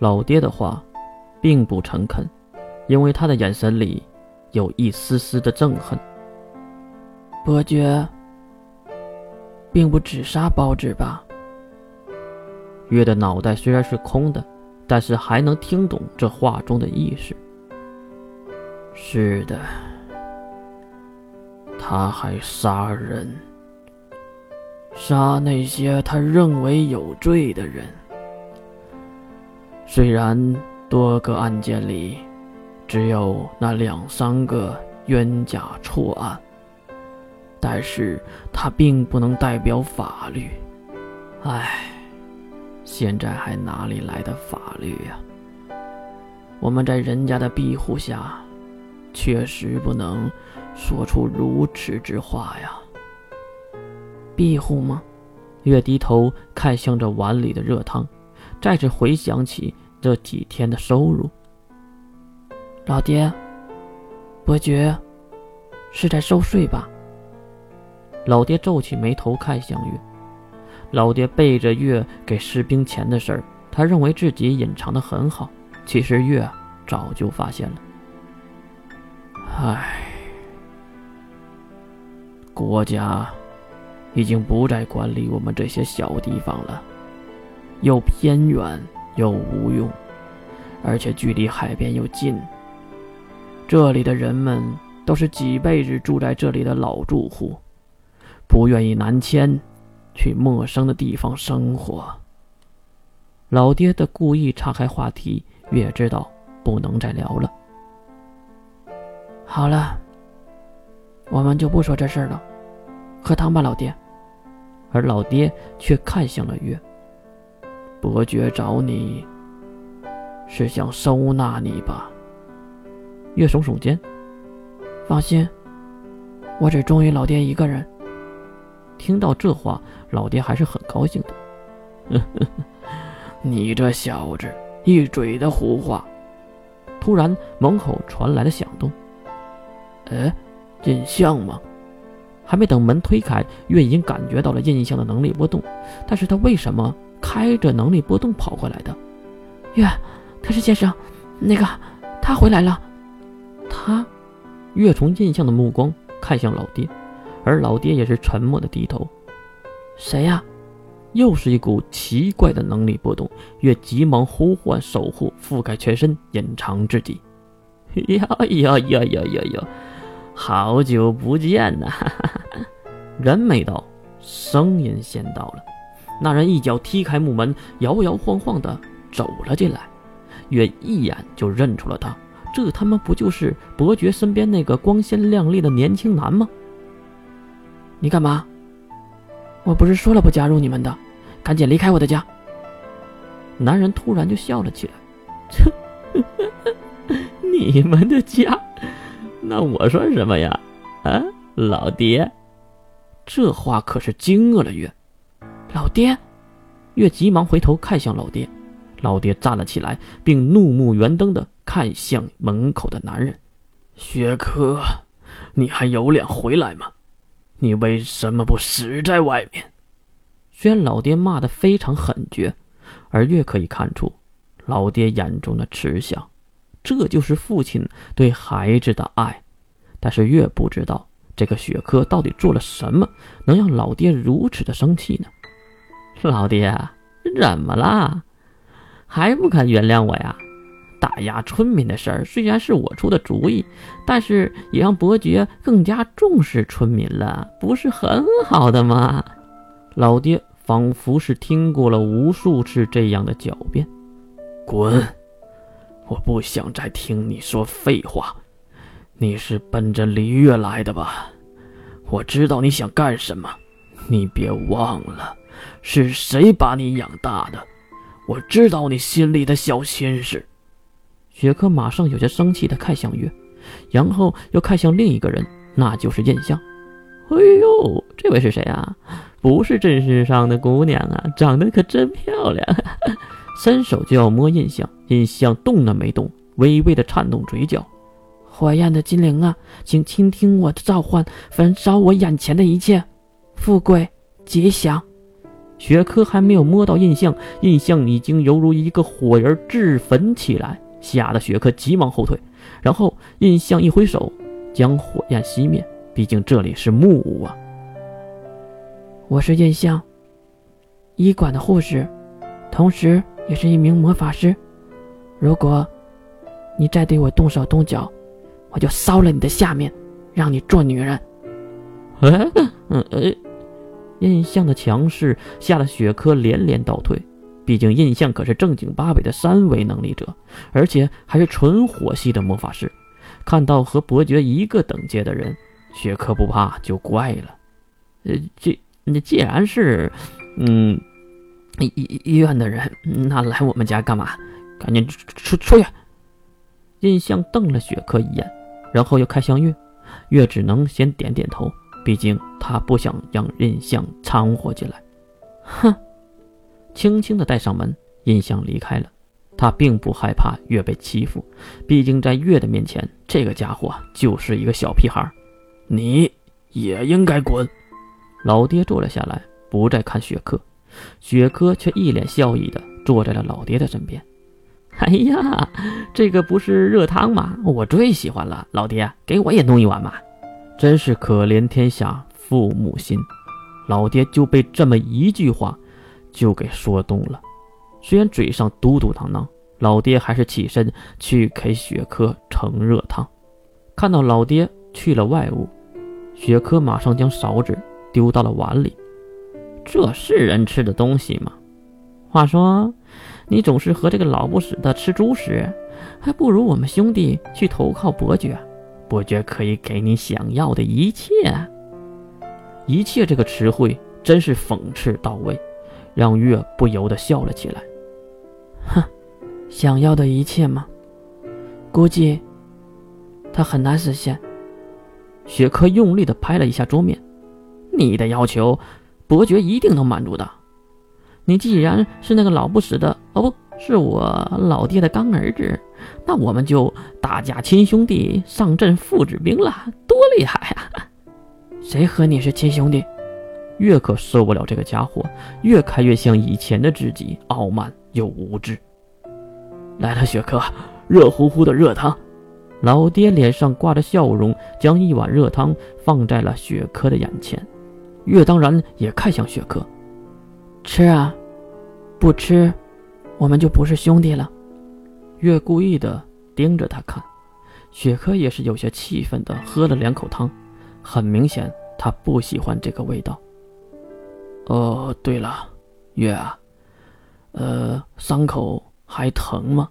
老爹的话，并不诚恳，因为他的眼神里有一丝丝的憎恨。伯爵，并不只杀包纸吧？月的脑袋虽然是空的，但是还能听懂这话中的意思。是的，他还杀人，杀那些他认为有罪的人。虽然多个案件里，只有那两三个冤假错案。但是它并不能代表法律，唉，现在还哪里来的法律呀？我们在人家的庇护下，确实不能说出如此之话呀。庇护吗？月低头看向这碗里的热汤，再次回想起这几天的收入。老爹，伯爵是在收税吧？老爹皱起眉头看向月，老爹背着月给士兵钱的事儿，他认为自己隐藏的很好，其实月早就发现了。唉，国家已经不再管理我们这些小地方了，又偏远又无用，而且距离海边又近。这里的人们都是几辈子住在这里的老住户。不愿意南迁，去陌生的地方生活。老爹的故意岔开话题，月知道不能再聊了。好了，我们就不说这事儿了，喝汤吧，老爹。而老爹却看向了月。伯爵找你，是想收纳你吧？月耸耸肩，放心，我只忠于老爹一个人。听到这话，老爹还是很高兴的。你这小子一嘴的胡话！突然门口传来了响动。哎，印象吗？还没等门推开，月英感觉到了印象的能力波动。但是他为什么开着能力波动跑过来的？月，特使先生，那个他回来了。他，月从印象的目光看向老爹。而老爹也是沉默的低头。谁呀？又是一股奇怪的能力波动。月急忙呼唤守护，覆盖全身，隐藏自己。呀呀呀呀呀呀！好久不见呐！人没到，声音先到了。那人一脚踢开木门，摇摇晃晃的走了进来。月一眼就认出了他，这他妈不就是伯爵身边那个光鲜亮丽的年轻男吗？你干嘛？我不是说了不加入你们的，赶紧离开我的家！男人突然就笑了起来，你们的家？那我算什么呀？啊，老爹！这话可是惊愕了月。老爹！月急忙回头看向老爹，老爹站了起来，并怒目圆瞪的看向门口的男人。雪珂，你还有脸回来吗？你为什么不死在外面？虽然老爹骂的非常狠绝，而月可以看出老爹眼中的慈祥，这就是父亲对孩子的爱。但是月不知道这个雪珂到底做了什么，能让老爹如此的生气呢？老爹，怎么啦？还不肯原谅我呀？打压村民的事儿虽然是我出的主意，但是也让伯爵更加重视村民了，不是很好的吗？老爹仿佛是听过了无数次这样的狡辩。滚！我不想再听你说废话。你是奔着李月来的吧？我知道你想干什么。你别忘了，是谁把你养大的？我知道你心里的小心事。雪珂马上有些生气的看向月，然后又看向另一个人，那就是印象。哎呦，这位是谁啊？不是镇世上的姑娘啊，长得可真漂亮！伸手就要摸印象，印象动了没动，微微的颤动嘴角。火焰的精灵啊，请倾听我的召唤，焚烧我眼前的一切，富贵吉祥。雪珂还没有摸到印象，印象已经犹如一个火人炙焚起来，吓得雪珂急忙后退。然后印象一挥手，将火焰熄灭。毕竟这里是木屋啊。我是印象，医馆的护士，同时也是一名魔法师。如果你再对我动手动脚，我就烧了你的下面，让你做女人。印象的强势吓得雪珂连连倒退，毕竟印象可是正经八百的三维能力者，而且还是纯火系的魔法师。看到和伯爵一个等阶的人，雪珂不怕就怪了。呃，这那既然是，嗯，医医院的人，那来我们家干嘛？赶紧出出去！印象瞪了雪珂一眼，然后又看向月，月只能先点点头。毕竟他不想让印象掺和进来，哼，轻轻的带上门，印象离开了。他并不害怕月被欺负，毕竟在月的面前，这个家伙就是一个小屁孩。你也应该滚。老爹坐了下来，不再看雪珂，雪珂却一脸笑意的坐在了老爹的身边。哎呀，这个不是热汤吗？我最喜欢了，老爹，给我也弄一碗嘛。真是可怜天下父母心，老爹就被这么一句话就给说动了。虽然嘴上嘟嘟囔囔，老爹还是起身去给雪珂盛热汤。看到老爹去了外屋，雪珂马上将勺子丢到了碗里。这是人吃的东西吗？话说，你总是和这个老不死的吃猪食，还不如我们兄弟去投靠伯爵。伯爵可以给你想要的一切，一切这个词汇真是讽刺到位，让月不由得笑了起来。哼，想要的一切吗？估计他很难实现。雪珂用力的拍了一下桌面，你的要求，伯爵一定能满足的。你既然是那个老不死的，哦不。是我老爹的干儿子，那我们就大家亲兄弟上阵父子兵了，多厉害呀！谁和你是亲兄弟？越可受不了这个家伙，越看越像以前的自己，傲慢又无知。来了，雪珂，热乎乎的热汤。老爹脸上挂着笑容，将一碗热汤放在了雪珂的眼前。月当然也看向雪珂，吃啊，不吃。我们就不是兄弟了。月故意的盯着他看，雪珂也是有些气愤的喝了两口汤，很明显他不喜欢这个味道。哦，对了，月啊，呃，伤口还疼吗？